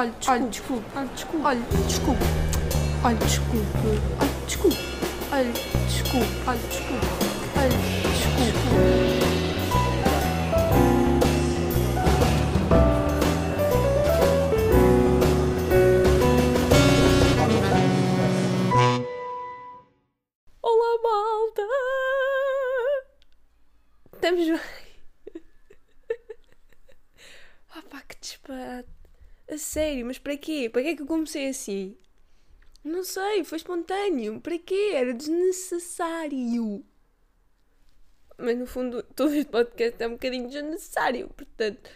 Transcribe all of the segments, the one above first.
Olha, desculpe. Olha, desculpe. Olha, desculpe. Olha, desculpe. Olha, desculpe. Olha, desculpe. Olha, desculpe. Olha, desculpe. Sério, mas para quê? Para que é que eu comecei assim? Não sei, foi espontâneo. Para quê? Era desnecessário. Mas no fundo, todo este podcast é um bocadinho desnecessário. Portanto,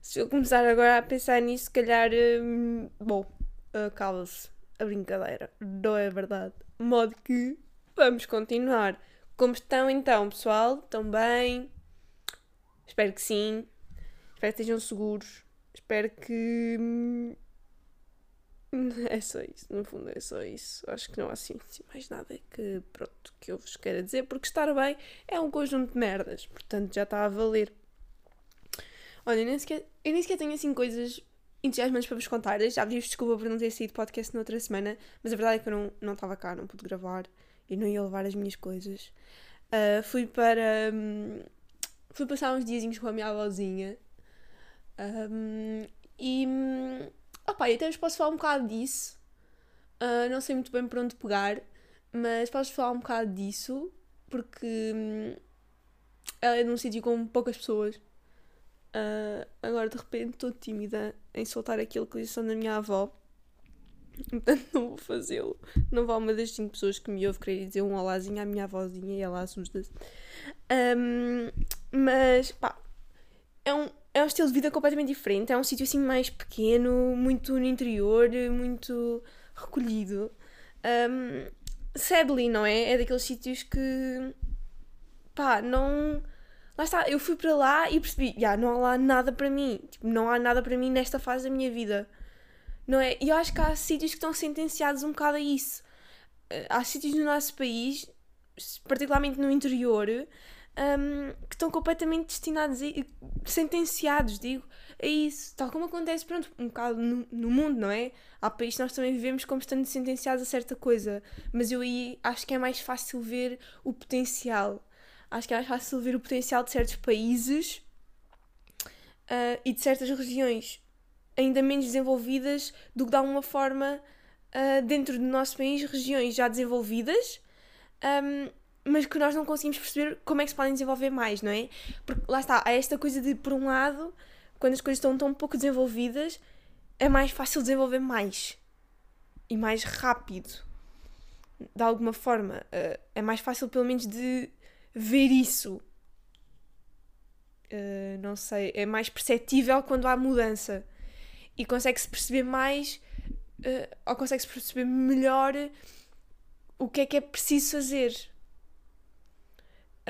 se eu começar agora a pensar nisso, se calhar. hum, bom, acaba-se a brincadeira. Não é verdade? De modo que vamos continuar. Como estão então, pessoal? Estão bem? Espero que sim. Espero que estejam seguros. Espero que. hum, É só isso, no fundo é só isso. Acho que não há assim, assim mais nada que, pronto, que eu vos queira dizer, porque estar bem é um conjunto de merdas, portanto já está a valer. Olha, eu nem sequer, eu nem sequer tenho assim coisas entusiasmantes para vos contar. Já pedi desculpa por não ter saído podcast na outra semana, mas a verdade é que eu não não estava cá, não pude gravar e não ia levar as minhas coisas. Ah, fui para. hum, fui passar uns diazinhos com a minha avózinha. E. hum, Opá, e até vos posso falar um bocado disso. Ah, não sei muito bem por onde pegar, mas posso falar um bocado disso, porque hum, ela é de um sítio com poucas pessoas. Ah, agora de repente estou tímida em soltar aquilo que disse da minha avó. Portanto, não vou fazê-lo. Não vá uma das cinco pessoas que me ouve querer dizer um olázinho à minha avózinha e ela assusta-se. Ahm, mas, pá, é um, estilo de vida completamente diferente. É um sítio assim mais pequeno, muito no interior, muito recolhido. Um, sadly, não é? É daqueles sítios que. pá, não. Lá está, eu fui para lá e percebi, já, não há lá nada para mim. Tipo, não há nada para mim nesta fase da minha vida. Não é? E eu acho que há sítios que estão sentenciados um bocado a isso. Eh, Há sítios no nosso país, particularmente no interior, hum, que estão completamente destinados, a, sentenciados, digo, a isso. Tal como acontece, pronto, um bocado no, no mundo, não é? Há países que nós também vivemos como estando sentenciados a certa coisa. Mas eu aí acho que é mais fácil ver o potencial. Acho que é mais fácil ver o potencial de certos países ah, e de certas regiões ainda menos desenvolvidas do que de alguma forma ah, dentro do nosso país, regiões já desenvolvidas, ahm, mas que nós não conseguimos perceber como é que se podem desenvolver mais, não é? Porque lá está, há esta coisa de, por um lado, quando as coisas estão tão pouco desenvolvidas, é mais fácil desenvolver mais e mais rápido. De alguma forma, ah, é mais fácil, pelo menos, de ver isso. Ah, não sei, é mais perceptível quando há mudança e consegue-se perceber mais eh, ou consegue-se perceber melhor o que é que é preciso fazer.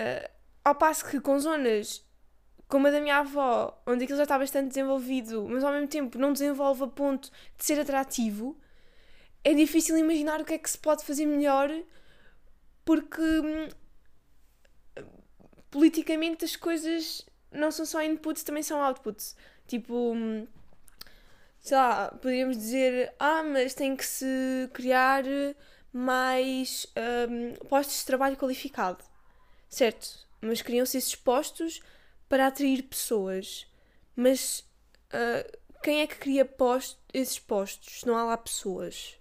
Eh, ao passo que com zonas como a da minha avó, onde aquilo já está bastante desenvolvido, mas ao mesmo tempo não desenvolve a ponto de ser atrativo, é difícil imaginar o que é que se pode fazer melhor porque hum, politicamente as coisas não são só inputs, também são outputs. Tipo, hum, sei lá, podríamos dizer, ah, mas tem que se criar mais hum, postos de trabalho qualificado. Certo, mas criam-se esses postos para atrair pessoas. Mas ah, quem é que cria esses postos se não há lá pessoas?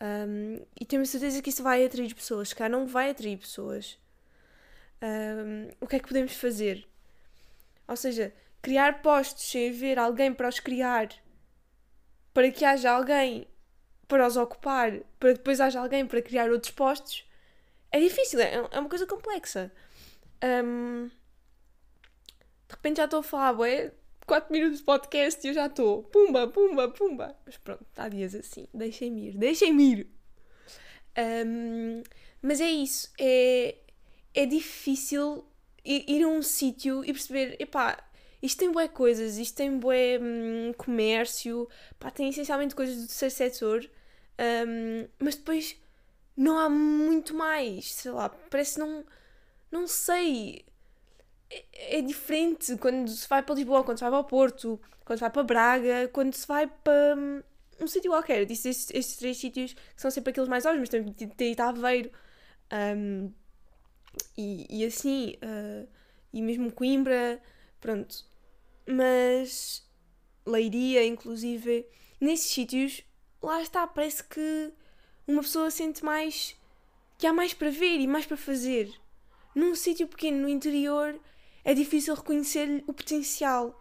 Hum, e temos certeza que isso vai atrair pessoas, cá não vai atrair pessoas. Hum, o que é que podemos fazer? Ou seja, criar postos sem haver alguém para os criar, para que haja alguém para os ocupar, para que depois haja alguém para criar outros postos, é difícil, é, é uma coisa complexa. Hum, de repente já estou a falar, ué, 4 minutos de podcast e eu já estou, pumba, pumba, pumba. Mas pronto, há dias assim, deixem-me ir, deixem-me ir. Hum, mas é isso, é, é difícil ir, a um sítio e perceber, epá, isto tem bué coisas, isto tem bué hum, comércio, pá, tem essencialmente coisas do terceiro setor, hum, mas depois não há muito mais, sei lá, parece não, não sei, é, é diferente quando se vai para Lisboa, quando se vai para o Porto, quando se vai para Braga, quando se vai para hum, um sítio qualquer. Disse estes, estes três sítios que são sempre aqueles mais óbvios, mas também tem ido Aveiro. Um, e, e assim, uh, e mesmo Coimbra, pronto. Mas Leiria, inclusive, nesses sítios, lá está, parece que uma pessoa sente mais que há mais para ver e mais para fazer. Num sítio pequeno, no interior, é difícil reconhecer o potencial.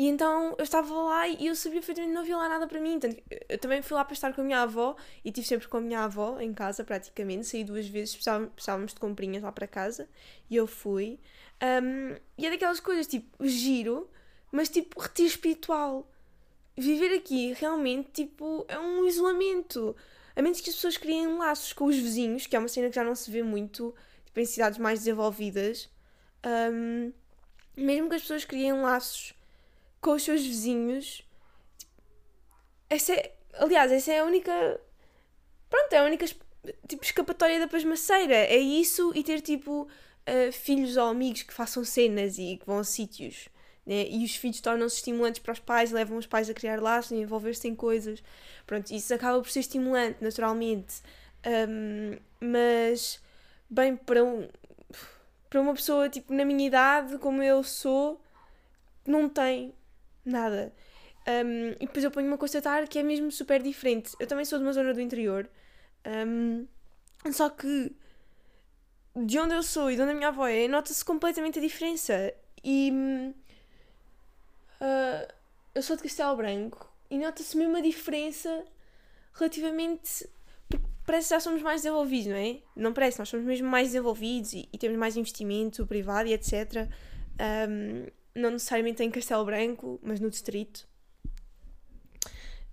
E então eu estava lá e eu sabia perfeitamente não havia lá nada para mim. Eu também fui lá para estar com a minha avó e estive sempre com a minha avó em casa, praticamente. Saí duas vezes, precisávamos de comprinhas lá para casa e eu fui. Um, e é daquelas coisas tipo giro, mas tipo retiro espiritual. Viver aqui realmente tipo é um isolamento. A menos que as pessoas criem laços com os vizinhos, que é uma cena que já não se vê muito tipo, em cidades mais desenvolvidas. Um, mesmo que as pessoas criem laços com os seus vizinhos. Essa é, aliás, essa é a única. Pronto, é a única tipo, escapatória da pasmaceira. É isso e ter tipo uh, filhos ou amigos que façam cenas e que vão a sítios. Né? E os filhos tornam-se estimulantes para os pais, levam os pais a criar laços e envolver-se em coisas. Pronto, isso acaba por ser estimulante, naturalmente. Um, mas, bem, para, um, para uma pessoa tipo na minha idade, como eu sou, não tem nada. Um, e depois eu ponho-me a constatar que é mesmo super diferente. Eu também sou de uma zona do interior, um, só que de onde eu sou e de onde a minha avó é, nota-se completamente a diferença. E uh, eu sou de Castelo Branco e nota-se mesmo a diferença relativamente. Parece que já somos mais desenvolvidos, não é? Não parece, nós somos mesmo mais desenvolvidos e, e temos mais investimento privado e etc. Um, não necessariamente em Castelo Branco, mas no distrito.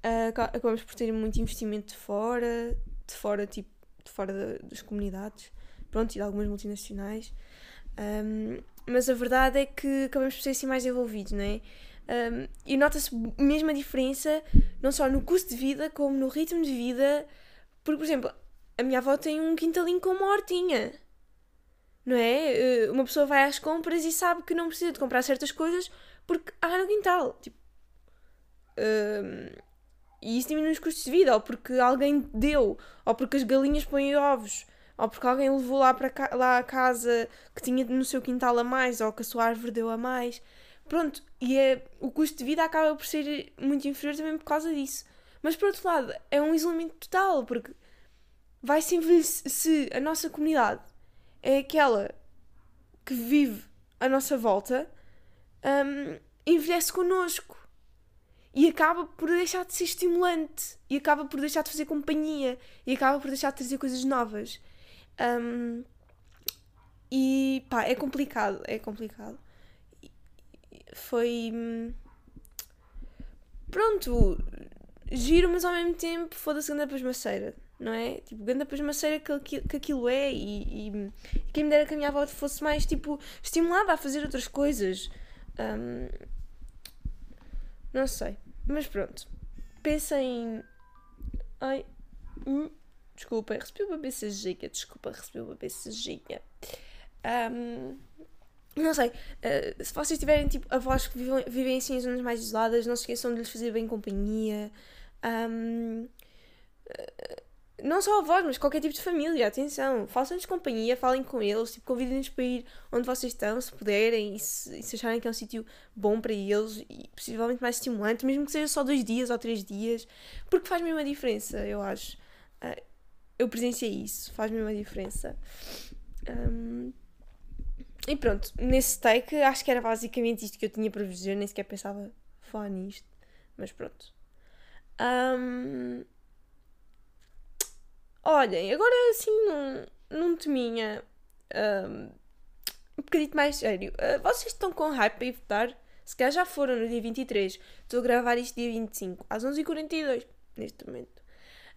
Uh, acabamos por ter muito investimento de fora, de fora, tipo, de fora das comunidades, pronto, e de algumas multinacionais. Um, mas a verdade é que acabamos por ser assim mais envolvidos, não é? Um, e nota-se mesmo a diferença, não só no custo de vida, como no ritmo de vida. Porque, por exemplo, a minha avó tem um quintalinho com uma hortinha não é? Eh, uma pessoa vai às compras e sabe que não precisa de comprar certas coisas porque há no quintal. Tipo, um, e isso diminui os custos de vida, ou porque alguém deu, ou porque as galinhas põem ovos, ou porque alguém levou lá, para lá a casa que tinha no seu quintal a mais, ou que a sua árvore deu a mais. Pronto, e é, o custo de vida acaba por ser muito inferior também por causa disso. Mas por outro lado, é um isolamento total, porque vai-se envelhecer se a nossa comunidade é aquela que vive à nossa volta, um, envelhece connosco e acaba por deixar de ser estimulante e acaba por deixar de fazer companhia e acaba por deixar de trazer coisas novas. Um, e pá, é complicado, é complicado. Foi. Hum, pronto, giro, mas ao mesmo tempo foda-se anda para maceira não é? Tipo, ganda pasmaceira que, que aquilo é e, e, quem me dera que a minha avó fosse mais, tipo, estimulada a fazer outras coisas. Um, não sei. Mas pronto. Pensem. Ai. Hum, desculpa, recebi uma BCG. Desculpa, recebi uma BCG. Um, não sei. Uh, se vocês tiverem, tipo, avós que vivem, vivem assim em zonas mais isoladas, não se esqueçam de lhes fazer bem companhia. Um, uh, não só avós, mas qualquer tipo de família, atenção, façam-lhes companhia, falem com eles, tipo, convidem-nos para ir onde vocês estão, se puderem, e se, e se acharem que é um sítio bom para eles e possivelmente mais estimulante, mesmo que seja só dois dias ou três dias, porque faz mesmo a diferença, eu acho. Uh, eu presenciei isso, faz mesmo a diferença. Um, e pronto, nesse take acho que era basicamente isto que eu tinha para vos dizer, nem sequer pensava falar nisto, mas pronto. Um, Olhem, agora assim num, num teminha um, um mais sério. Uh, vocês estão com hype para ir votar? Se calhar já foram no dia 23. Estou a gravar isto dia 25, às 11h42, neste momento.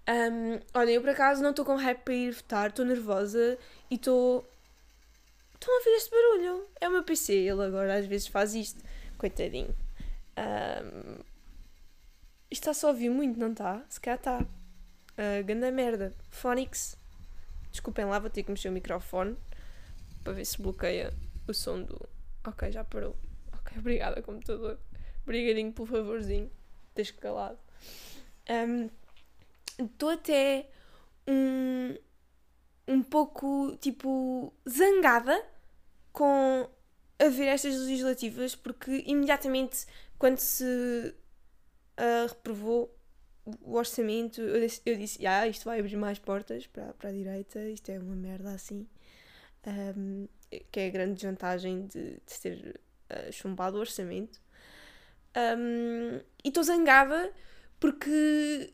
Um, eu por acaso não estou com hype para ir votar, estou nervosa e estou. Estão a ouvir este barulho? É o meu PC, ele agora às vezes faz isto. Coitadinho. Um, isto está só a ouvir muito, não está? Se calhar está. Uh, ganda merda. Phonics. Desculpem lá, vou ter que mexer o microfone para ver se bloqueia o som do, Ok, já parou. Ok, obrigada, computador. Obrigadinho pelo favorzinho. Tens calado. Estou um, até um, um pouco, tipo, zangada com a ver estas legislativas, porque imediatamente quando se uh, reprovou o orçamento, eu disse, eu disse ah, isto vai abrir mais portas para, para a direita, isto é uma merda assim. Um, que é a grande vantagem de, de ter uh, chumbado o orçamento. Um, e estou zangada porque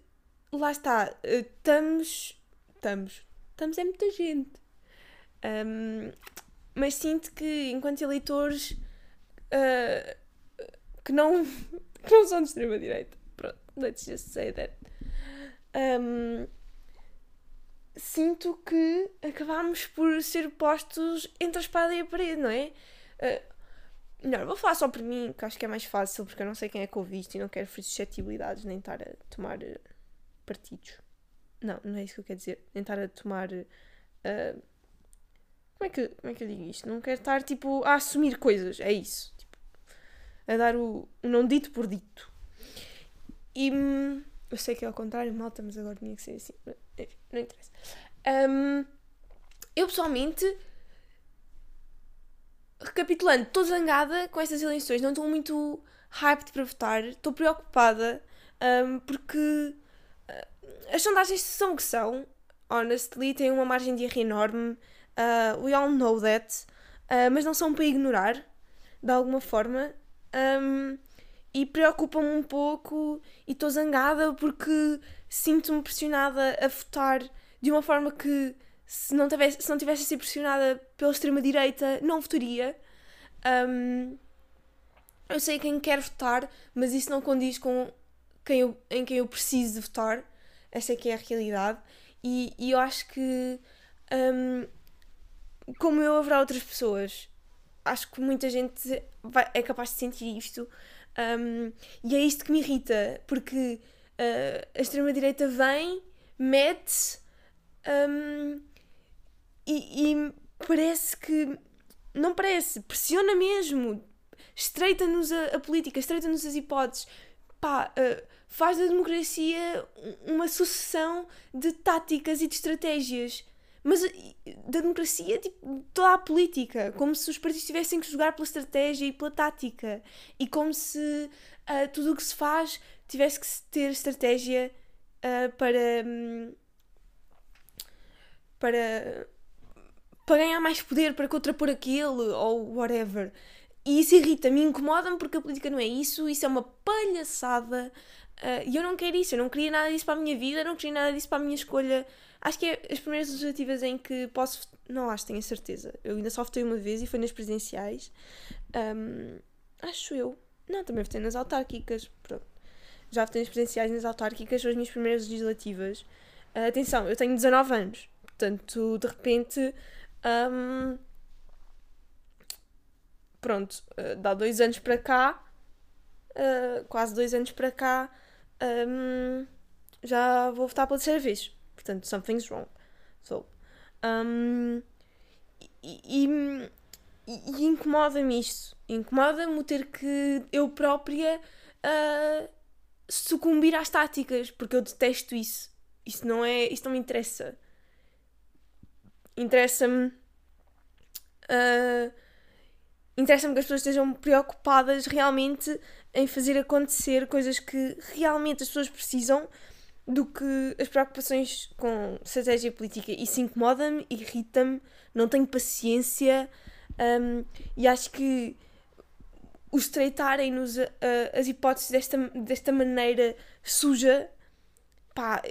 lá está, estamos. Estamos. Estamos é muita gente. Um, mas sinto que enquanto eleitores uh, que não, que não são de extrema-direita, pronto, let's just say that. Um, sinto que acabámos por ser postos entre a espada e a parede, não é? Uh, melhor, vou falar só por mim, que acho que é mais fácil, porque eu não sei quem é que ouvi isto e não quero suscetibilidades nem estar a tomar uh, partidos. Não, não é isso que eu quero dizer. Nem estar a tomar. Uh, como, é que, como é que eu digo isto? Não quero estar tipo a assumir coisas, é isso. Tipo, a dar o, o não dito por dito. E hum, eu sei que é ao contrário, malta, mas agora tinha que ser assim. Enfim, não interessa. Um, eu pessoalmente, recapitulando, estou zangada com estas eleições, não estou muito hyped para votar, estou preocupada um, porque as sondagens são o que são, honestly, têm uma margem de erro enorme, uh, we all know that, uh, mas não são para ignorar, de alguma forma. Um, e preocupa-me um pouco e estou zangada porque sinto-me pressionada a votar de uma forma que se não tivesse, se não tivesse pressionada pela extrema-direita, não votaria. Um, eu sei quem quer votar, mas isso não condiz com quem eu, em quem eu preciso votar. Essa é que é a realidade. E, e eu acho que, um, como eu, haverá outras pessoas. Acho que muita gente vai, é capaz de sentir isto um, e é isto que me irrita, porque uh, a extrema-direita vem, mete um, e, e, parece que. Não parece, pressiona mesmo, estreita-nos a, a, política, estreita-nos as hipóteses. Pá, uh, faz da democracia uma sucessão de táticas e de estratégias. Mas da democracia, tipo, toda a política, como se os partidos tivessem que jogar pela estratégia e pela tática, e como se uh, tudo o que se faz tivesse que ter estratégia uh, para. Um, para. para ganhar mais poder, para contrapor aquele, ou whatever. E isso irrita-me, incomoda-me porque a política não é isso, isso é uma palhaçada. Uh, e eu não quero isso, eu não queria nada disso para a minha vida, não queria nada disso para a minha escolha Acho que é as primeiras legislativas em que posso. Não acho, tenho a certeza. Eu ainda só votei uma vez e foi nas presidenciais. Um, acho eu. Não, também votei nas autárquicas. Pronto. Já votei nas presidenciais nas autárquicas, são as minhas primeiras legislativas. Uh, atenção, eu tenho 19 anos. Portanto, de repente. Um, pronto, uh, dá dois anos para cá. Uh, quase dois anos para cá. Um, já vou votar pela terceira vez. Portanto, something's wrong. So, um, e, e, e incomoda-me isto. Incomoda-me ter que eu própria uh, sucumbir às táticas, porque eu detesto isso. Isso não é. Isso não me interessa. Interessa-me. Uh, interessa-me que as pessoas estejam preocupadas realmente em fazer acontecer coisas que realmente as pessoas precisam do que as preocupações com estratégia política. Isso incomoda-me, irrita-me, não tenho paciência um, e acho que o estreitarem-nos as hipóteses desta, desta maneira suja, pá,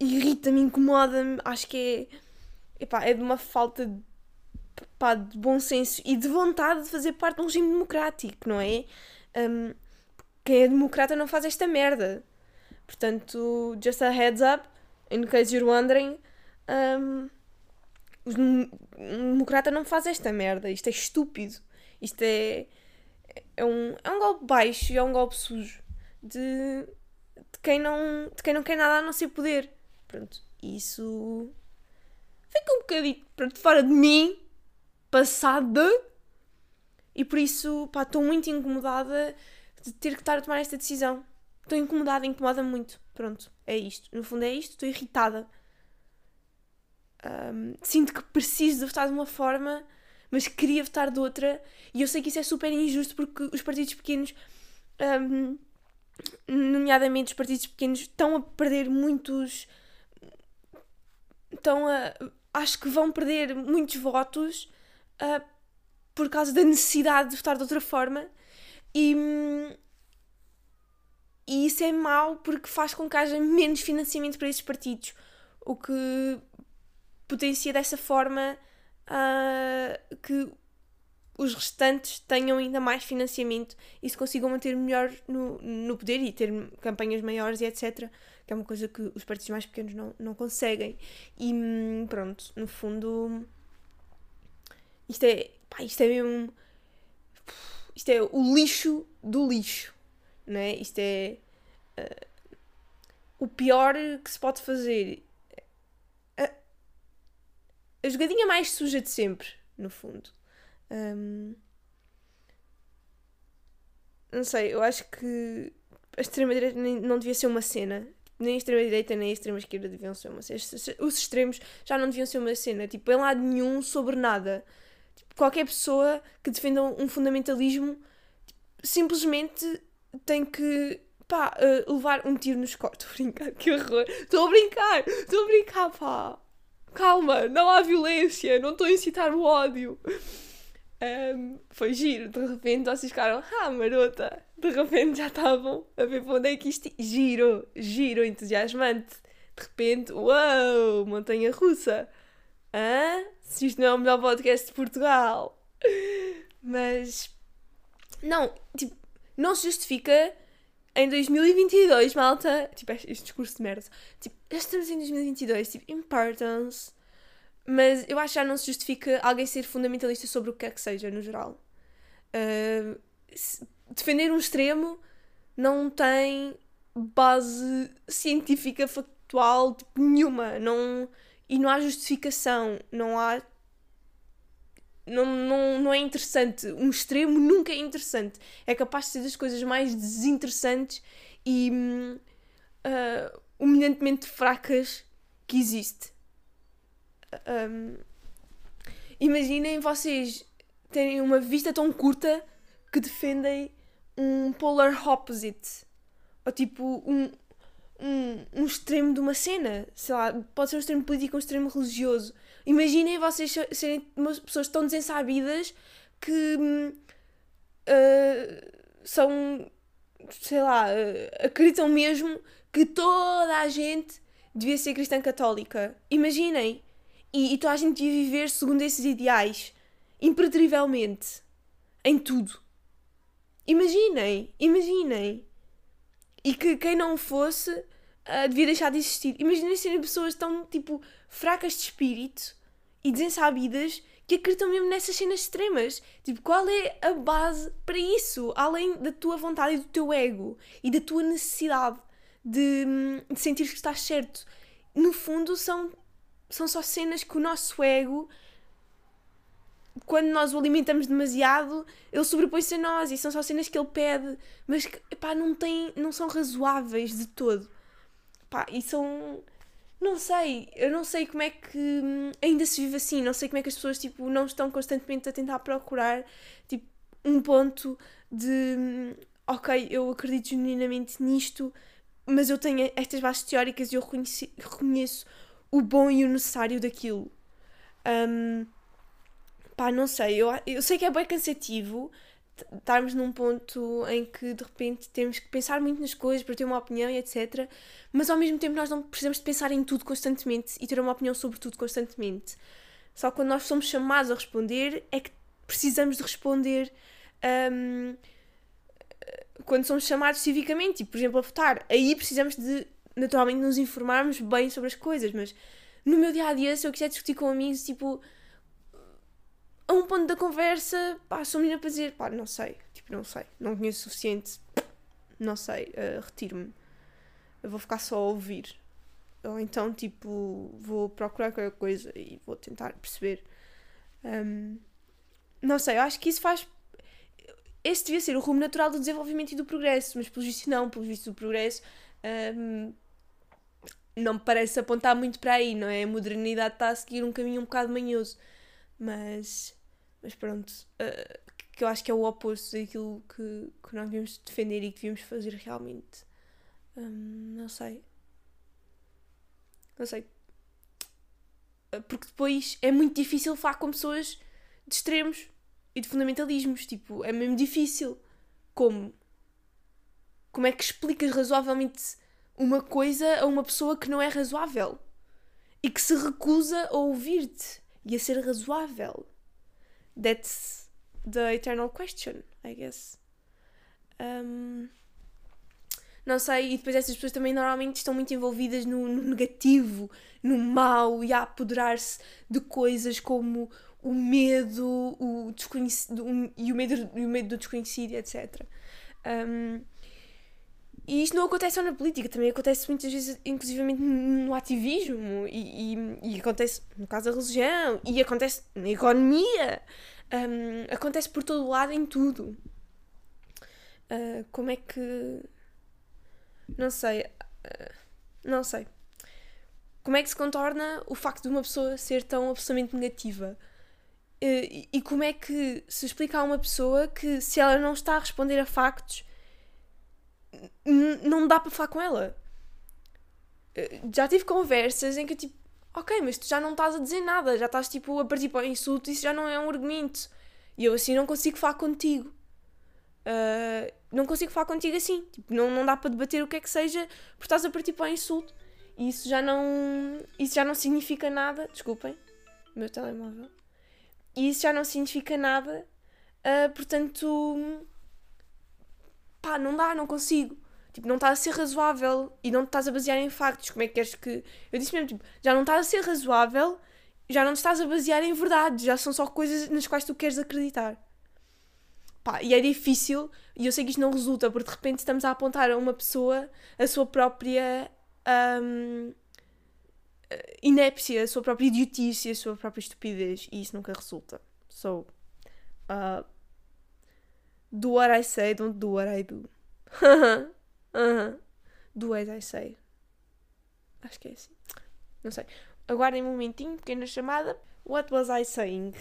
irrita-me, incomoda-me, acho que é, epá, é de uma falta de, pá, de bom senso e de vontade de fazer parte de um regime democrático, não é? Um, quem é democrata não faz esta merda. Portanto, just a heads up, in case you're wondering, um, o democrata não faz esta merda. Isto é estúpido. Isto é, é, um, é um golpe baixo e é um golpe sujo de, de, quem não, de quem não quer nada a não ser poder. Pronto, isso fica um bocadinho pronto, fora de mim, passada. E por isso, pá, estou muito incomodada de ter que estar a tomar esta decisão. Estou incomodada, incomoda-me muito. Pronto, é isto. No fundo é isto, estou irritada. Um, sinto que preciso de votar de uma forma, mas queria votar de outra. E eu sei que isso é super injusto porque os partidos pequenos, um, nomeadamente os partidos pequenos, estão a perder muitos. Estão a. Acho que vão perder muitos votos uh, por causa da necessidade de votar de outra forma. E, e isso é mau porque faz com que haja menos financiamento para esses partidos, o que potencia dessa forma uh, que os restantes tenham ainda mais financiamento e se consigam manter melhor no, no poder e ter campanhas maiores e etc. Que é uma coisa que os partidos mais pequenos não, não conseguem. E pronto, no fundo, isto é, pá, isto é mesmo. Isto é o lixo do lixo, não é? Isto é uh, o pior que se pode fazer. A, a jogadinha mais suja de sempre, no fundo. Um, não sei, eu acho que a extrema-direita não devia ser uma cena. Nem a extrema-direita nem a extrema-esquerda deviam ser uma cena. Os extremos já não deviam ser uma cena. Tipo, em lado nenhum sobre nada qualquer pessoa que defenda um fundamentalismo simplesmente tem que pá, uh, levar um tiro nos cortes. Estou a brincar, que horror. Estou a brincar, estou a brincar, pá. Calma, não há violência, não estou a incitar o ódio. Um, foi giro, de repente vocês ficaram, ah, marota. De repente já estavam a ver para onde é que isto. Giro, giro, entusiasmante. De repente, uau, montanha russa. Hã? Se isto não é o melhor podcast de Portugal. Mas. Não, tipo, não se justifica em 2022, malta. Tipo, este discurso de merda. Tipo, já estamos em 2022, tipo, importance. Mas eu acho que já não se justifica alguém ser fundamentalista sobre o que quer que seja, no geral. Uh, defender um extremo não tem base científica factual tipo, nenhuma. Não e não há justificação, não há. Não, não, não é interessante. Um extremo nunca é interessante. É capaz de ser das coisas mais desinteressantes e uh, humilhantemente fracas que existe. Um, imaginem vocês terem uma vista tão curta que defendem um polar opposite. Ou tipo, um, um, um extremo de uma cena. Sei lá, pode ser um extremo político, um extremo religioso. Imaginem vocês serem pessoas tão desensabidas que uh, são, sei lá, uh, acreditam mesmo que toda a gente devia ser cristã católica. Imaginem. E, e toda a gente devia viver segundo esses ideais. Impertrivelmente. Em tudo. Imaginem. Imaginem e que quem não fosse uh, devia deixar de existir. Imaginem serem pessoas tão, tipo, fracas de espírito e desensabidas que acreditam mesmo nessas cenas extremas. Tipo, qual é a base para isso? Além da tua vontade e do teu ego e da tua necessidade de, de sentir que estás certo. No fundo, são, são só cenas que o nosso ego quando nós o alimentamos demasiado, ele sobrepõe-se a nós e são só cenas que ele pede, mas que epá, não, tem, não são razoáveis de todo. Pá, e são. Não sei, eu não sei como é que hum, ainda se vive assim, não sei como é que as pessoas tipo, não estão constantemente a tentar procurar tipo, um ponto de hum, ok, eu acredito genuinamente nisto, mas eu tenho estas bases teóricas e eu reconheço, reconheço o bom e o necessário daquilo. Um, pá, não sei, eu, eu sei que é bem cansativo estarmos num ponto em que de repente temos que pensar muito nas coisas para ter uma opinião e etc. Mas ao mesmo tempo nós não precisamos de pensar em tudo constantemente e ter uma opinião sobre tudo constantemente. Só quando nós somos chamados a responder é que precisamos de responder um, quando somos chamados civicamente, e, por exemplo, a votar. Aí precisamos de naturalmente nos informarmos bem sobre as coisas, mas no meu dia a dia, se eu quiser discutir com amigos, tipo a um ponto da conversa, pá, sou menina para dizer, pá, não sei, tipo, não sei, não conheço o suficiente, não sei, uh, retiro-me. Vou ficar só a ouvir. Ou então, tipo, vou procurar qualquer coisa e vou tentar perceber. Um, não sei, eu acho que isso faz. esse devia ser o rumo natural do desenvolvimento e do progresso, mas pelo visto não, pelo visto do progresso um, não me parece apontar muito para aí, não é? A modernidade está a seguir um caminho um bocado manhoso, mas, mas pronto, uh, que eu acho que é o oposto daquilo que, que nós devíamos defender e que devíamos fazer realmente. Um, não sei. Não sei. Porque depois é muito difícil falar com pessoas de extremos e de fundamentalismos. Tipo, é mesmo difícil. Como? Como é que explicas razoavelmente uma coisa a uma pessoa que não é razoável? E que se recusa a ouvir-te e a ser razoável? That's the eternal question, I guess. Um, não sei, e depois essas pessoas também normalmente estão muito envolvidas no, no negativo, no mal e a apoderar-se de coisas como o medo, o desconhecido, e o medo, o medo do desconhecido, etc. Um, e isto não acontece só na política, também acontece muitas vezes, inclusivamente no ativismo, e, e, e acontece no caso da religião, e acontece na economia, um, acontece por todo lado em tudo. Uh, como é que. Não sei. Uh, não sei. Como é que se contorna o facto de uma pessoa ser tão absolutamente negativa? Eh, e como é que se explica a uma pessoa que se ela não está a responder a factos, não dá para falar com ela? Eh, já tive conversas em que tipo, ok, mas tu já não estás a dizer nada, já estás tipo a partir para o insulto, isso já não é um argumento. E eu assim não consigo falar contigo. Uh, não consigo falar contigo assim. Tipo, não, não dá para debater o que é que seja porque estás a partir para o insulto. E isso já não. Isso já não significa nada. Desculpem. Meu telemóvel. E isso já não significa nada. Uh, portanto, pá, não dá, não consigo. Tipo, não estás a ser razoável e não te estás a basear em factos. Como é que queres que. Eu disse mesmo, tipo, já não estás a ser razoável, já não te estás a basear em verdade, já são só coisas nas quais tu queres acreditar. Pá, e é difícil, e eu sei que isto não resulta, porque de repente estamos a apontar a uma pessoa a sua própria. Um, inépcia, a sua própria idiotice, a sua própria estupidez, e isso nunca resulta. So, uh, do what I say, don't do what I do. Do as I say. Acho que é assim. Não sei. Aguardem um momentinho, pequena chamada. What was I saying?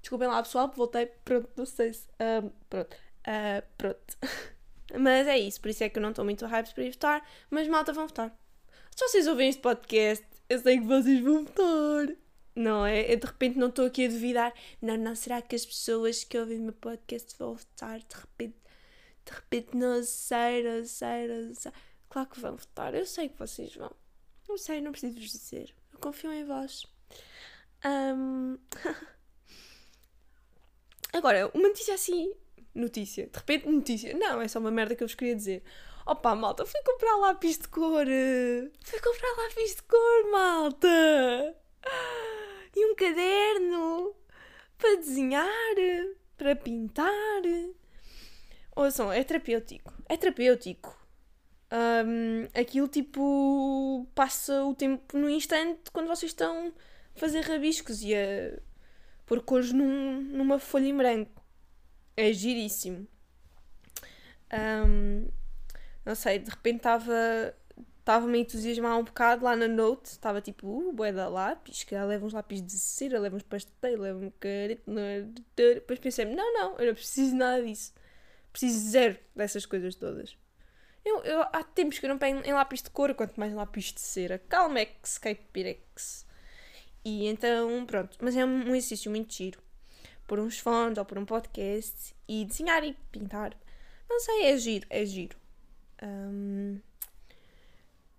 Desculpem lá, pessoal, voltei. Pronto, não sei se. Um, pronto. Uh, pronto. mas é isso, por isso é que eu não estou muito hype para ir votar. Mas malta, vão votar. Se vocês ouvem este podcast, eu sei que vocês vão votar. Não é? Eu de repente não estou aqui a duvidar. Não, não, será que as pessoas que ouvem o meu podcast vão votar? De repente, de repente, não sei, não sei, não sei. Claro que vão votar, eu sei que vocês vão. Não sei, não preciso vos dizer. Eu confio em vós. Um... Agora, uma notícia assim. Notícia. De repente, notícia. Não, é só uma merda que eu vos queria dizer. Opa, malta, fui comprar lápis de cor. Fui comprar lápis de cor, malta. E um caderno para desenhar, para pintar. Ouçam, é terapêutico. É terapêutico. Um, aquilo tipo passa o tempo no instante quando vocês estão a fazer rabiscos e a pôr cores num, numa folha em branco. É giríssimo. Um, não sei, de repente estava estava-me a entusiasmar um bocado lá na Note, estava tipo, uh, bué da lápis, que leva uns lápis de cera, leva uns leva um carete, depois pensei-me, não, não, eu não preciso nada disso, preciso zero dessas coisas todas. Eu, eu, há tempos que eu não pego em lápis de cor, quanto mais lápis de cera, Calmex, Capirex. E então, pronto, mas é um exercício muito giro. Por uns fones ou por um podcast e desenhar e pintar. Não sei, é giro, é giro. Um,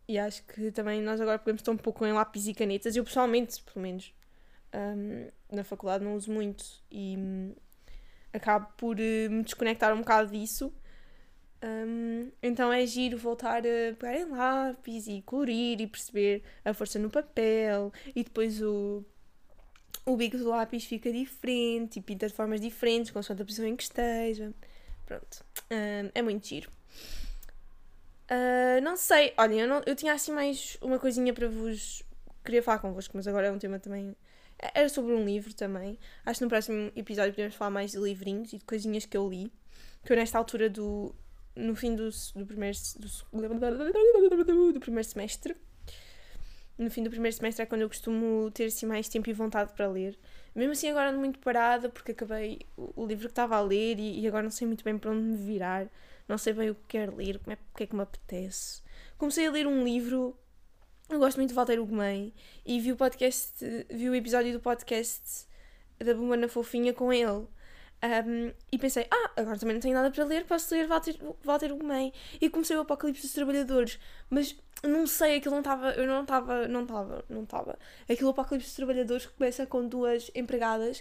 e acho que também nós agora estar um pouco em lápis e canetas. Eu pessoalmente, pelo menos, um, na faculdade não uso muito e um, acabo por uh, me desconectar um bocado disso. Um, então é giro voltar a pegar em lápis e colorir e perceber a força no papel e depois o, o bico do lápis fica diferente e pinta de formas diferentes com a posição em que esteja. Pronto, um, é muito giro. Uh, não sei, olhem, eu, não, eu tinha assim mais uma coisinha para vos. Queria falar convosco, mas agora é um tema também. Era sobre um livro também. Acho que no próximo episódio podemos falar mais de livrinhos e de coisinhas que eu li. que eu nesta altura do. no fim do, do primeiro. Do, do primeiro semestre. No fim do primeiro semestre é quando eu costumo ter assim mais tempo e vontade para ler. Mesmo assim agora ando muito parada porque acabei o, o livro que estava a ler e, e, agora não sei muito bem para onde me virar. Não sei bem o que quero ler, como é, o que é que me apetece. Comecei a ler um livro eu gosto muito de Walter Ugumem e vi o podcast, vi o episódio do podcast da Bumana Fofinha com ele. Um, e pensei, ah, agora também não tenho nada para ler, posso ler Walter, Walter Ugumem. E comecei o Apocalipse dos Trabalhadores, mas não sei, aquilo não estava, eu não estava, não estava, não estava. Aquilo Apocalipse dos Trabalhadores que começa com duas empregadas,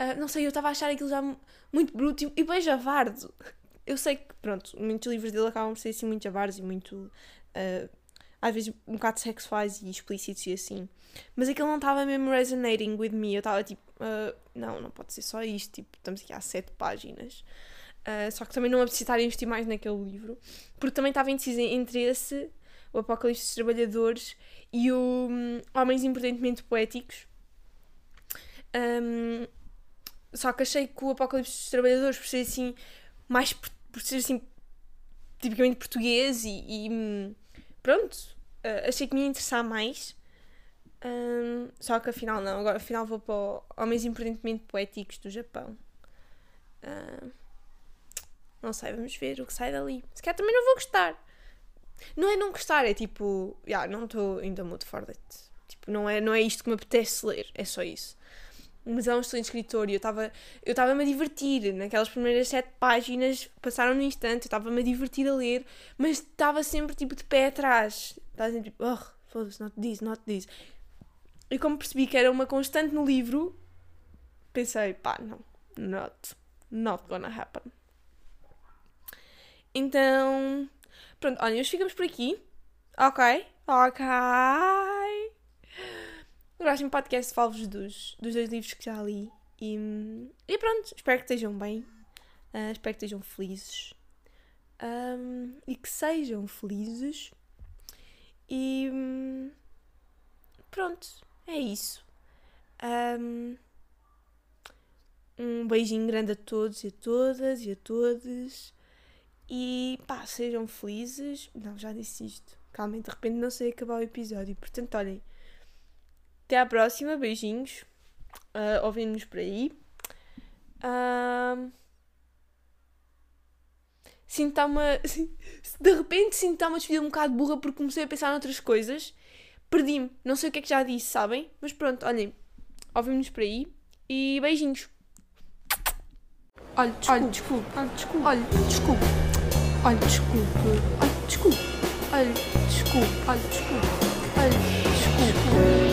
uh, não sei, eu estava a achar aquilo já muito bruto e bem javardo. Eu sei que, pronto, muitos livros dele acabam por ser assim muito javardos e muito. Uh, às vezes um bocado sexuais e explícitos e assim. Mas aquilo não estava mesmo resonating with me. Eu estava tipo, uh, não, não pode ser só isto. Tipo, estamos aqui há sete páginas. Uh, só que também não apeteci estar investir mais naquele livro. Porque também estava indecisa entre esse, o Apocalipse dos Trabalhadores, e o um, Homens Imprudentemente Poéticos. Um, só que achei que o Apocalipse dos Trabalhadores, por ser assim, mais. Por ser assim, tipicamente português e, e pronto, uh, achei que me ia interessar mais. Um, só que afinal não, agora afinal vou para Homens Imprudentemente Poéticos do Japão. Uh, não sei, vamos ver o que sai dali. Se calhar também não vou gostar. Não é não gostar, é tipo, yeah, não estou ainda muito for it. Tipo, não é, não é isto que me apetece ler, é só isso mas é um excelente escritor e eu estava eu estava-me a divertir. Naquelas primeiras sete páginas passaram no instante eu estava-me a divertir a ler mas estava sempre tipo de pé atrás. Estava sempre tipo oh foda-se not this not this. E como percebi que era uma constante no livro pensei pá não not not gonna happen. Então pronto olha nós ficamos por aqui. Ok? Ok no próximo podcast falo-vos dos, dos dois livros que já li. E, e pronto, espero que estejam bem. Uh, espero que estejam felizes. Um, e que sejam felizes. E pronto, é isso. Um, um beijinho grande a todos e a todas e a todos. E pá, sejam felizes. Não, já disse isto. Calma, de repente não sei acabar o episódio. Portanto, olhem, até à próxima, beijinhos. Uh, Ouvimos por aí. Uh, sinto uma. De repente sinto estar uma despedida um bocado burra porque comecei a pensar noutras coisas. Perdi-me. Não sei o que é que já disse, sabem? Mas pronto, olhem. Ouvimos por aí. E beijinhos. Olha, desculpe. Olha, desculpe. Olha, desculpe. Olha, desculpe. Olha, desculpe. Olha, desculpe. Olha, desculpe. Olha, desculpe.